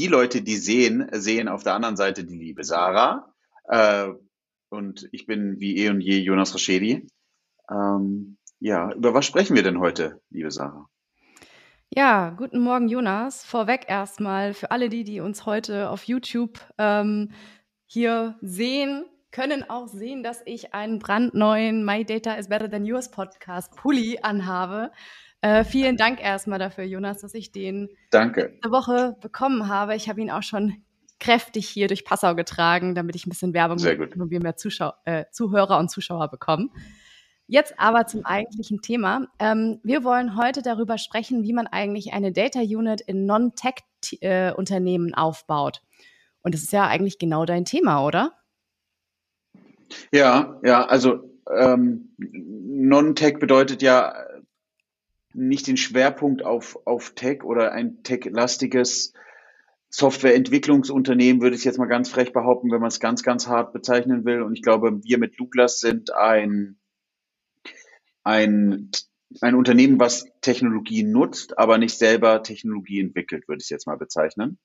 Die Leute, die sehen, sehen auf der anderen Seite die liebe Sarah. Äh, und ich bin wie eh und je Jonas Raschedi. Ähm, ja, über was sprechen wir denn heute, liebe Sarah? Ja, guten Morgen, Jonas. Vorweg erstmal für alle die, die uns heute auf YouTube ähm, hier sehen, können auch sehen, dass ich einen brandneuen My Data is Better Than Yours Podcast Pulli anhabe. Äh, vielen Dank erstmal dafür, Jonas, dass ich den Danke. letzte Woche bekommen habe. Ich habe ihn auch schon kräftig hier durch Passau getragen, damit ich ein bisschen Werbung Sehr gut. und wir mehr Zuschau äh, Zuhörer und Zuschauer bekommen. Jetzt aber zum eigentlichen Thema. Ähm, wir wollen heute darüber sprechen, wie man eigentlich eine Data Unit in Non-Tech-Unternehmen äh, aufbaut. Und das ist ja eigentlich genau dein Thema, oder? Ja, ja, also ähm, Non-Tech bedeutet ja nicht den Schwerpunkt auf, auf Tech oder ein tech-lastiges Softwareentwicklungsunternehmen, würde ich jetzt mal ganz frech behaupten, wenn man es ganz, ganz hart bezeichnen will. Und ich glaube, wir mit Douglas sind ein ein, ein Unternehmen, was Technologie nutzt, aber nicht selber Technologie entwickelt, würde ich jetzt mal bezeichnen.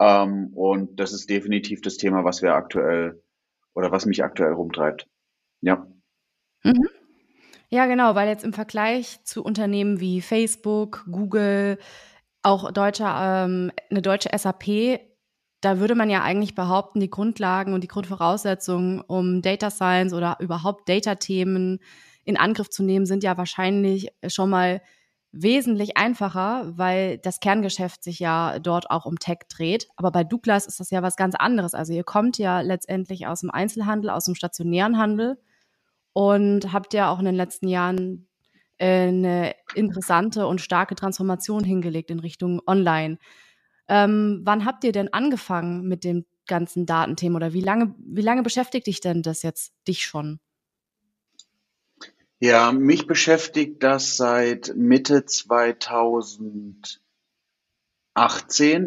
Ähm, und das ist definitiv das Thema, was wir aktuell oder was mich aktuell rumtreibt. Ja. Mhm. Ja, genau, weil jetzt im Vergleich zu Unternehmen wie Facebook, Google, auch deutscher, ähm, eine deutsche SAP, da würde man ja eigentlich behaupten, die Grundlagen und die Grundvoraussetzungen, um Data Science oder überhaupt Data-Themen in Angriff zu nehmen, sind ja wahrscheinlich schon mal wesentlich einfacher, weil das Kerngeschäft sich ja dort auch um Tech dreht. Aber bei Douglas ist das ja was ganz anderes. Also ihr kommt ja letztendlich aus dem Einzelhandel, aus dem stationären Handel und habt ja auch in den letzten Jahren äh, eine interessante und starke Transformation hingelegt in Richtung Online. Ähm, wann habt ihr denn angefangen mit dem ganzen Datenthema oder wie lange, wie lange beschäftigt dich denn das jetzt dich schon? Ja, mich beschäftigt das seit Mitte 2018.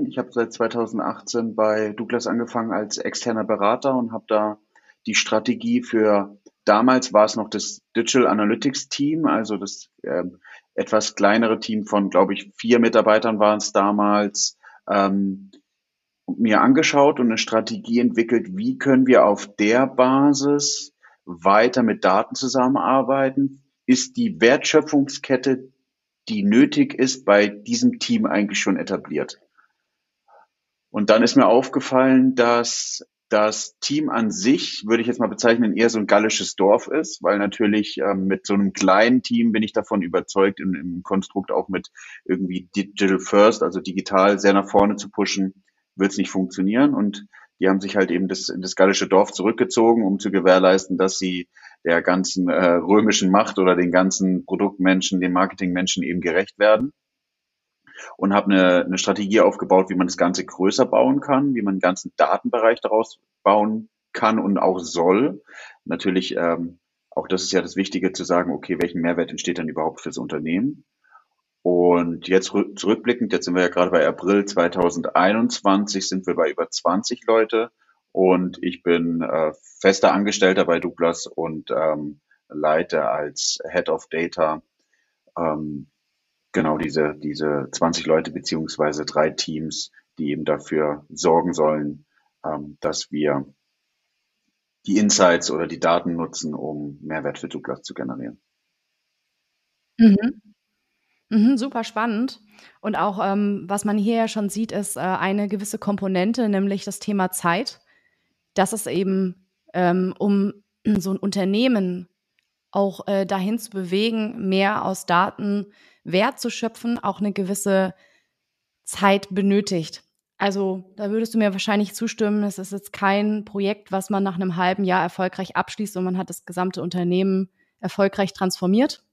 Ich habe seit 2018 bei Douglas angefangen als externer Berater und habe da die Strategie für damals war es noch das Digital Analytics Team, also das äh, etwas kleinere Team von, glaube ich, vier Mitarbeitern waren es damals, ähm, mir angeschaut und eine Strategie entwickelt, wie können wir auf der Basis weiter mit Daten zusammenarbeiten? Ist die Wertschöpfungskette, die nötig ist, bei diesem Team eigentlich schon etabliert? Und dann ist mir aufgefallen, dass das Team an sich, würde ich jetzt mal bezeichnen, eher so ein gallisches Dorf ist, weil natürlich ähm, mit so einem kleinen Team bin ich davon überzeugt, im, im Konstrukt auch mit irgendwie Digital First, also digital sehr nach vorne zu pushen, wird es nicht funktionieren. Und die haben sich halt eben das, das gallische Dorf zurückgezogen, um zu gewährleisten, dass sie der ganzen äh, römischen Macht oder den ganzen Produktmenschen, den Marketingmenschen eben gerecht werden. Und habe eine, eine Strategie aufgebaut, wie man das Ganze größer bauen kann, wie man einen ganzen Datenbereich daraus bauen kann und auch soll. Natürlich, ähm, auch das ist ja das Wichtige zu sagen, okay, welchen Mehrwert entsteht dann überhaupt fürs Unternehmen? Und jetzt zurückblickend, jetzt sind wir ja gerade bei April 2021, sind wir bei über 20 Leute und ich bin äh, fester Angestellter bei Douglas und ähm, leite als Head of Data ähm, genau diese, diese 20 Leute beziehungsweise drei Teams, die eben dafür sorgen sollen, ähm, dass wir die Insights oder die Daten nutzen, um Mehrwert für Douglas zu generieren. Mhm. Mhm, super spannend. Und auch, ähm, was man hier ja schon sieht, ist äh, eine gewisse Komponente, nämlich das Thema Zeit. Das ist eben, ähm, um so ein Unternehmen auch äh, dahin zu bewegen, mehr aus Daten Wert zu schöpfen, auch eine gewisse Zeit benötigt. Also da würdest du mir wahrscheinlich zustimmen, es ist jetzt kein Projekt, was man nach einem halben Jahr erfolgreich abschließt und man hat das gesamte Unternehmen erfolgreich transformiert,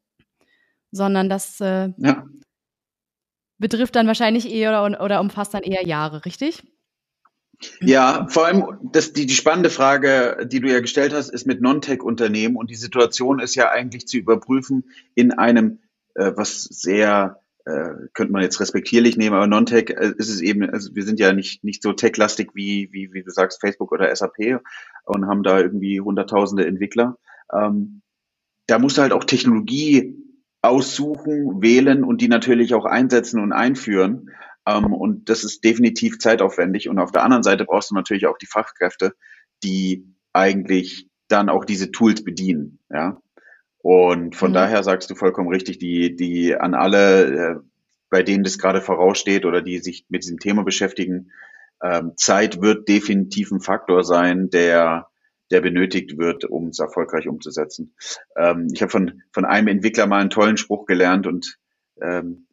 sondern das äh, ja. betrifft dann wahrscheinlich eher oder, oder umfasst dann eher Jahre, richtig? Ja, vor allem das, die, die spannende Frage, die du ja gestellt hast, ist mit Non-Tech-Unternehmen und die Situation ist ja eigentlich zu überprüfen in einem, äh, was sehr, äh, könnte man jetzt respektierlich nehmen, aber Non-Tech äh, ist es eben, also wir sind ja nicht, nicht so tech-lastig wie, wie, wie du sagst, Facebook oder SAP und haben da irgendwie hunderttausende Entwickler. Ähm, da musst du halt auch Technologie aussuchen, wählen und die natürlich auch einsetzen und einführen. Ähm, und das ist definitiv zeitaufwendig. Und auf der anderen Seite brauchst du natürlich auch die Fachkräfte, die eigentlich dann auch diese Tools bedienen. Ja. Und von mhm. daher sagst du vollkommen richtig, die, die an alle, äh, bei denen das gerade voraussteht oder die sich mit diesem Thema beschäftigen, ähm, Zeit wird definitiv ein Faktor sein, der der benötigt wird, um es erfolgreich umzusetzen. Ähm, ich habe von, von einem Entwickler mal einen tollen Spruch gelernt und ähm,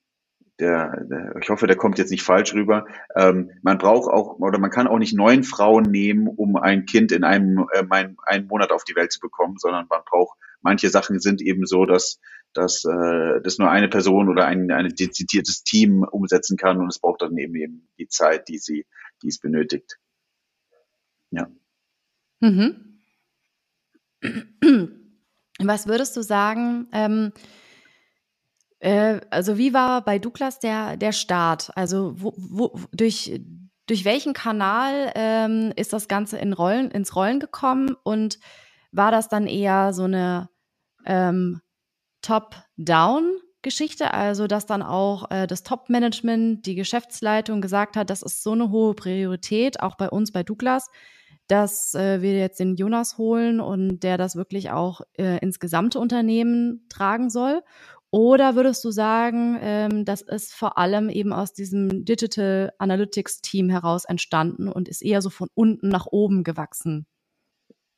der, der, ich hoffe, der kommt jetzt nicht falsch rüber. Ähm, man braucht auch oder man kann auch nicht neun Frauen nehmen, um ein Kind in einem, äh, mein, einen Monat auf die Welt zu bekommen, sondern man braucht manche Sachen sind eben so, dass dass äh, das nur eine Person oder ein, ein dezidiertes Team umsetzen kann und es braucht dann eben eben die Zeit, die sie die es benötigt. Ja. Mhm. Was würdest du sagen? Ähm, äh, also wie war bei Douglas der, der Start? Also wo, wo, durch, durch welchen Kanal ähm, ist das Ganze in Rollen, ins Rollen gekommen und war das dann eher so eine ähm, Top-Down? Geschichte, also dass dann auch äh, das Top-Management, die Geschäftsleitung gesagt hat, das ist so eine hohe Priorität, auch bei uns bei Douglas, dass äh, wir jetzt den Jonas holen und der das wirklich auch äh, ins gesamte Unternehmen tragen soll? Oder würdest du sagen, ähm, das ist vor allem eben aus diesem Digital Analytics Team heraus entstanden und ist eher so von unten nach oben gewachsen?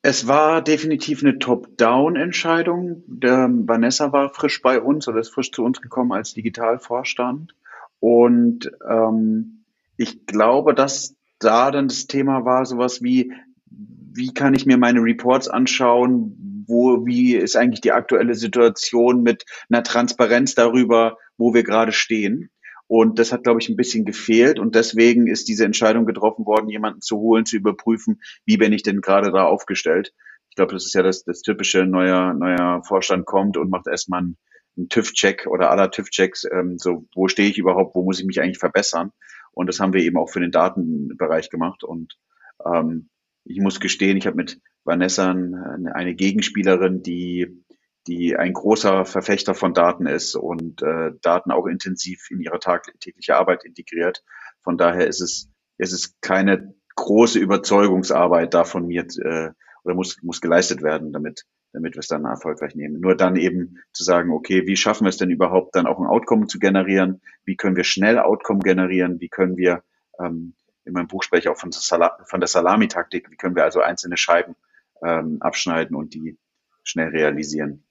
Es war definitiv eine Top-Down-Entscheidung. Vanessa war frisch bei uns oder ist frisch zu uns gekommen als Digitalvorstand. Und ähm, ich glaube, dass da dann das Thema war sowas wie, wie kann ich mir meine Reports anschauen? Wo, wie ist eigentlich die aktuelle Situation mit einer Transparenz darüber, wo wir gerade stehen? Und das hat, glaube ich, ein bisschen gefehlt. Und deswegen ist diese Entscheidung getroffen worden, jemanden zu holen, zu überprüfen, wie bin ich denn gerade da aufgestellt. Ich glaube, das ist ja das, das typische, neuer, neuer Vorstand kommt und macht erstmal einen, einen TÜV-Check oder aller TÜV-Checks, ähm, so, wo stehe ich überhaupt, wo muss ich mich eigentlich verbessern? Und das haben wir eben auch für den Datenbereich gemacht. Und ähm, ich muss gestehen, ich habe mit Vanessa eine Gegenspielerin, die, die ein großer Verfechter von Daten ist und äh, Daten auch intensiv in ihre tagtägliche Arbeit integriert. Von daher ist es, ist es keine große Überzeugungsarbeit da von mir äh, oder muss, muss geleistet werden, damit, damit wir es dann erfolgreich nehmen. Nur dann eben zu sagen, okay, wie schaffen wir es denn überhaupt dann auch ein Outcome zu generieren? Wie können wir schnell Outcome generieren? Wie können wir ähm, in meinem Buch spreche ich auch von, Sala von der Salamitaktik. Wie können wir also einzelne Scheiben ähm, abschneiden und die schnell realisieren?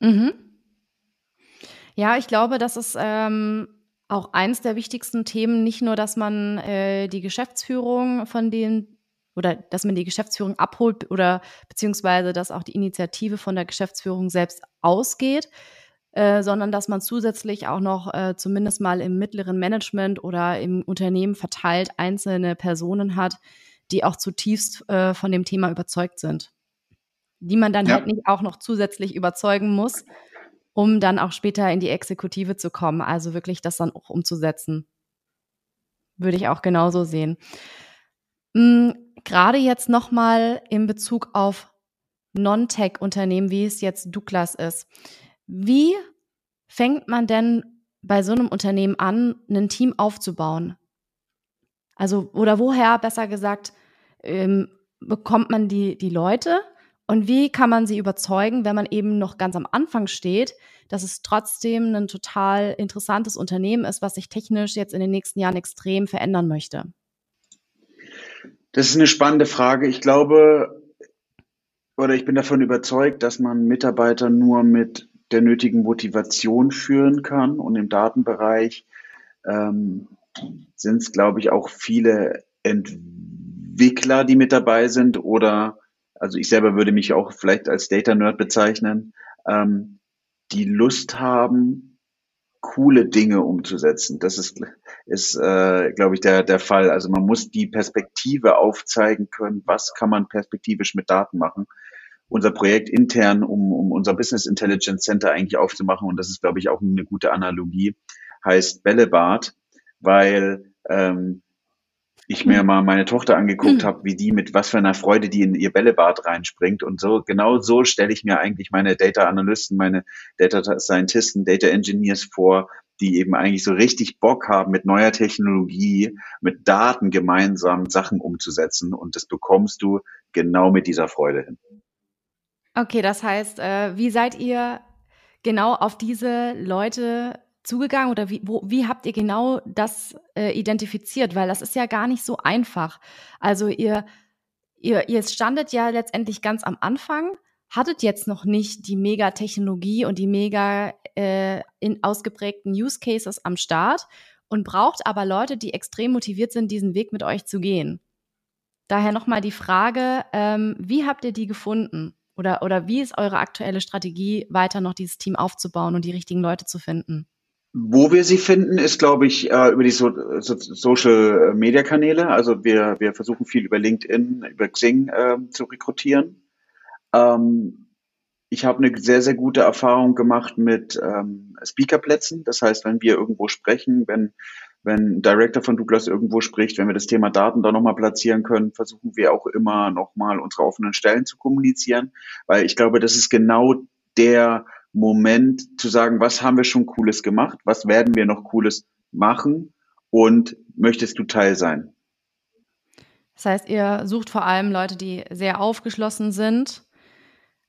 Mhm. Ja, ich glaube, das ist ähm, auch eins der wichtigsten Themen. Nicht nur, dass man äh, die Geschäftsführung von den oder dass man die Geschäftsführung abholt oder beziehungsweise dass auch die Initiative von der Geschäftsführung selbst ausgeht, äh, sondern dass man zusätzlich auch noch äh, zumindest mal im mittleren Management oder im Unternehmen verteilt einzelne Personen hat, die auch zutiefst äh, von dem Thema überzeugt sind. Die man dann ja. halt nicht auch noch zusätzlich überzeugen muss, um dann auch später in die Exekutive zu kommen, also wirklich das dann auch umzusetzen. Würde ich auch genauso sehen. Mhm, Gerade jetzt nochmal in Bezug auf Non-Tech-Unternehmen, wie es jetzt Douglas ist. Wie fängt man denn bei so einem Unternehmen an, ein Team aufzubauen? Also, oder woher, besser gesagt, ähm, bekommt man die, die Leute und wie kann man sie überzeugen, wenn man eben noch ganz am Anfang steht, dass es trotzdem ein total interessantes Unternehmen ist, was sich technisch jetzt in den nächsten Jahren extrem verändern möchte? Das ist eine spannende Frage. Ich glaube, oder ich bin davon überzeugt, dass man Mitarbeiter nur mit der nötigen Motivation führen kann. Und im Datenbereich ähm, sind es, glaube ich, auch viele Entwickler, die mit dabei sind. Oder, also ich selber würde mich auch vielleicht als Data Nerd bezeichnen, ähm, die Lust haben, coole Dinge umzusetzen. Das ist, ist äh, glaube ich, der, der Fall. Also man muss die Perspektive aufzeigen können, was kann man perspektivisch mit Daten machen. Unser Projekt intern, um, um unser Business Intelligence Center eigentlich aufzumachen, und das ist, glaube ich, auch eine gute Analogie, heißt Bällebad, weil ähm, ich mir mal meine Tochter angeguckt habe, wie die mit was für einer Freude die in ihr Bällebad reinspringt. Und so, genau so stelle ich mir eigentlich meine Data Analysten, meine Data Scientisten, Data Engineers vor, die eben eigentlich so richtig Bock haben, mit neuer Technologie, mit Daten gemeinsam Sachen umzusetzen. Und das bekommst du genau mit dieser Freude hin. Okay, das heißt, äh, wie seid ihr genau auf diese Leute zugegangen oder wie, wo, wie habt ihr genau das äh, identifiziert? Weil das ist ja gar nicht so einfach. Also ihr, ihr, ihr standet ja letztendlich ganz am Anfang, hattet jetzt noch nicht die Mega-Technologie und die mega äh, in ausgeprägten Use Cases am Start und braucht aber Leute, die extrem motiviert sind, diesen Weg mit euch zu gehen. Daher nochmal die Frage, ähm, wie habt ihr die gefunden? Oder, oder wie ist eure aktuelle Strategie, weiter noch dieses Team aufzubauen und die richtigen Leute zu finden? Wo wir sie finden, ist, glaube ich, äh, über die so so Social Media Kanäle. Also wir, wir versuchen viel über LinkedIn, über Xing äh, zu rekrutieren. Ähm, ich habe eine sehr, sehr gute Erfahrung gemacht mit ähm, Speakerplätzen. Das heißt, wenn wir irgendwo sprechen, wenn, wenn ein Director von Douglas irgendwo spricht, wenn wir das Thema Daten da nochmal platzieren können, versuchen wir auch immer nochmal unsere offenen Stellen zu kommunizieren. Weil ich glaube, das ist genau der Moment zu sagen, was haben wir schon Cooles gemacht, was werden wir noch Cooles machen und möchtest du Teil sein? Das heißt, ihr sucht vor allem Leute, die sehr aufgeschlossen sind,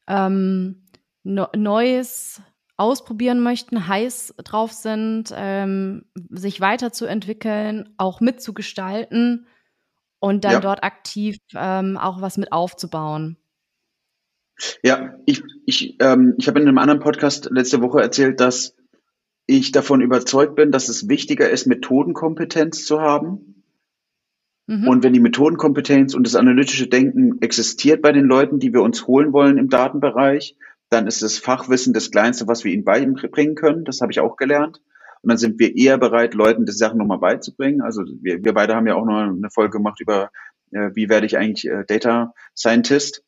ähm, Neues ausprobieren möchten, heiß drauf sind, ähm, sich weiterzuentwickeln, auch mitzugestalten und dann ja. dort aktiv ähm, auch was mit aufzubauen. Ja, ich, ich, ähm, ich habe in einem anderen Podcast letzte Woche erzählt, dass ich davon überzeugt bin, dass es wichtiger ist, Methodenkompetenz zu haben. Mhm. Und wenn die Methodenkompetenz und das analytische Denken existiert bei den Leuten, die wir uns holen wollen im Datenbereich, dann ist das Fachwissen das Kleinste, was wir ihnen beibringen können. Das habe ich auch gelernt. Und dann sind wir eher bereit, Leuten die Sachen nochmal beizubringen. Also wir, wir beide haben ja auch noch eine Folge gemacht über, äh, wie werde ich eigentlich äh, Data Scientist.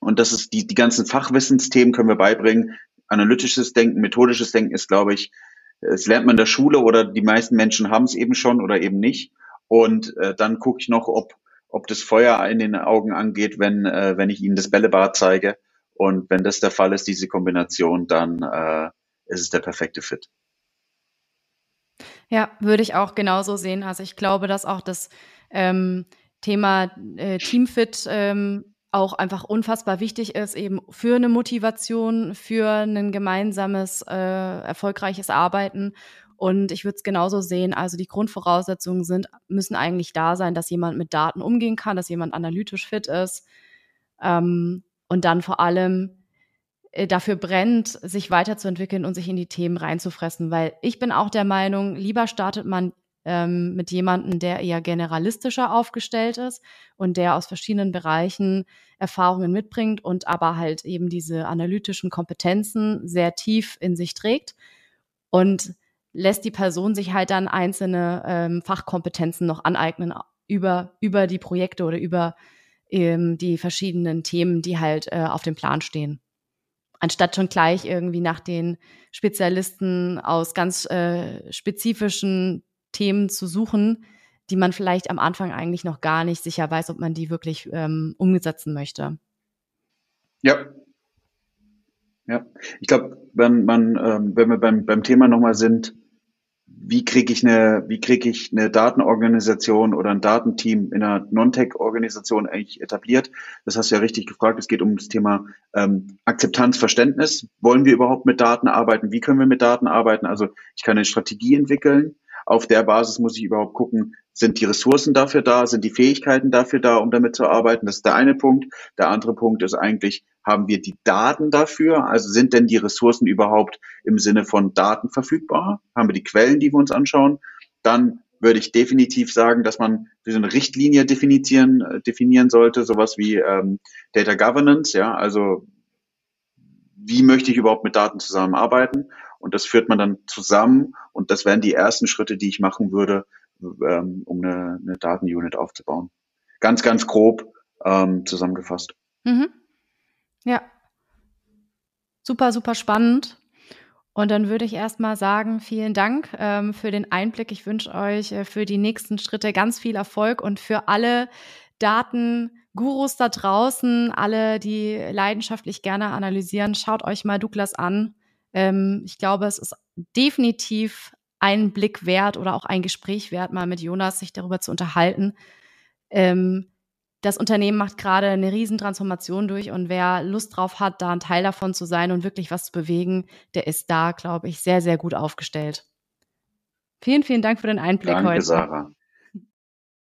Und das ist die, die ganzen Fachwissensthemen können wir beibringen. Analytisches Denken, methodisches Denken ist, glaube ich, es lernt man in der Schule oder die meisten Menschen haben es eben schon oder eben nicht. Und äh, dann gucke ich noch, ob, ob das Feuer in den Augen angeht, wenn, äh, wenn ich ihnen das Bällebad zeige. Und wenn das der Fall ist, diese Kombination, dann äh, ist es der perfekte Fit. Ja, würde ich auch genauso sehen. Also ich glaube, dass auch das ähm, Thema äh, Teamfit ähm, auch einfach unfassbar wichtig ist, eben für eine Motivation, für ein gemeinsames, äh, erfolgreiches Arbeiten. Und ich würde es genauso sehen. Also die Grundvoraussetzungen sind, müssen eigentlich da sein, dass jemand mit Daten umgehen kann, dass jemand analytisch fit ist ähm, und dann vor allem äh, dafür brennt, sich weiterzuentwickeln und sich in die Themen reinzufressen. Weil ich bin auch der Meinung, lieber startet man ähm, mit jemandem, der eher generalistischer aufgestellt ist und der aus verschiedenen Bereichen Erfahrungen mitbringt und aber halt eben diese analytischen Kompetenzen sehr tief in sich trägt und lässt die Person sich halt dann einzelne ähm, Fachkompetenzen noch aneignen über, über die Projekte oder über ähm, die verschiedenen Themen, die halt äh, auf dem Plan stehen. Anstatt schon gleich irgendwie nach den Spezialisten aus ganz äh, spezifischen Themen zu suchen, die man vielleicht am Anfang eigentlich noch gar nicht sicher weiß, ob man die wirklich ähm, umsetzen möchte. Ja. Ja, ich glaube, wenn man, ähm, wenn wir beim, beim Thema nochmal sind, wie kriege ich eine, wie kriege ich eine Datenorganisation oder ein Datenteam in einer Non-Tech-Organisation eigentlich etabliert? Das hast du ja richtig gefragt. Es geht um das Thema ähm, Akzeptanz, Verständnis. Wollen wir überhaupt mit Daten arbeiten? Wie können wir mit Daten arbeiten? Also ich kann eine Strategie entwickeln auf der Basis muss ich überhaupt gucken, sind die Ressourcen dafür da, sind die Fähigkeiten dafür da, um damit zu arbeiten. Das ist der eine Punkt. Der andere Punkt ist eigentlich, haben wir die Daten dafür? Also sind denn die Ressourcen überhaupt im Sinne von Daten verfügbar? Haben wir die Quellen, die wir uns anschauen? Dann würde ich definitiv sagen, dass man so eine Richtlinie definieren, äh, definieren sollte, sowas wie ähm, Data Governance, ja, also wie möchte ich überhaupt mit Daten zusammenarbeiten? Und das führt man dann zusammen und das wären die ersten Schritte, die ich machen würde, ähm, um eine, eine Datenunit aufzubauen. Ganz, ganz grob ähm, zusammengefasst. Mhm. Ja. Super, super spannend. Und dann würde ich erstmal sagen, vielen Dank ähm, für den Einblick. Ich wünsche euch äh, für die nächsten Schritte ganz viel Erfolg und für alle Datengurus da draußen, alle, die leidenschaftlich gerne analysieren, schaut euch mal Douglas an. Ähm, ich glaube, es ist definitiv einen Blick wert oder auch ein Gespräch wert, mal mit Jonas sich darüber zu unterhalten. Ähm, das Unternehmen macht gerade eine Riesentransformation durch und wer Lust drauf hat, da ein Teil davon zu sein und wirklich was zu bewegen, der ist da, glaube ich, sehr, sehr gut aufgestellt. Vielen, vielen Dank für den Einblick Danke, heute. Sarah.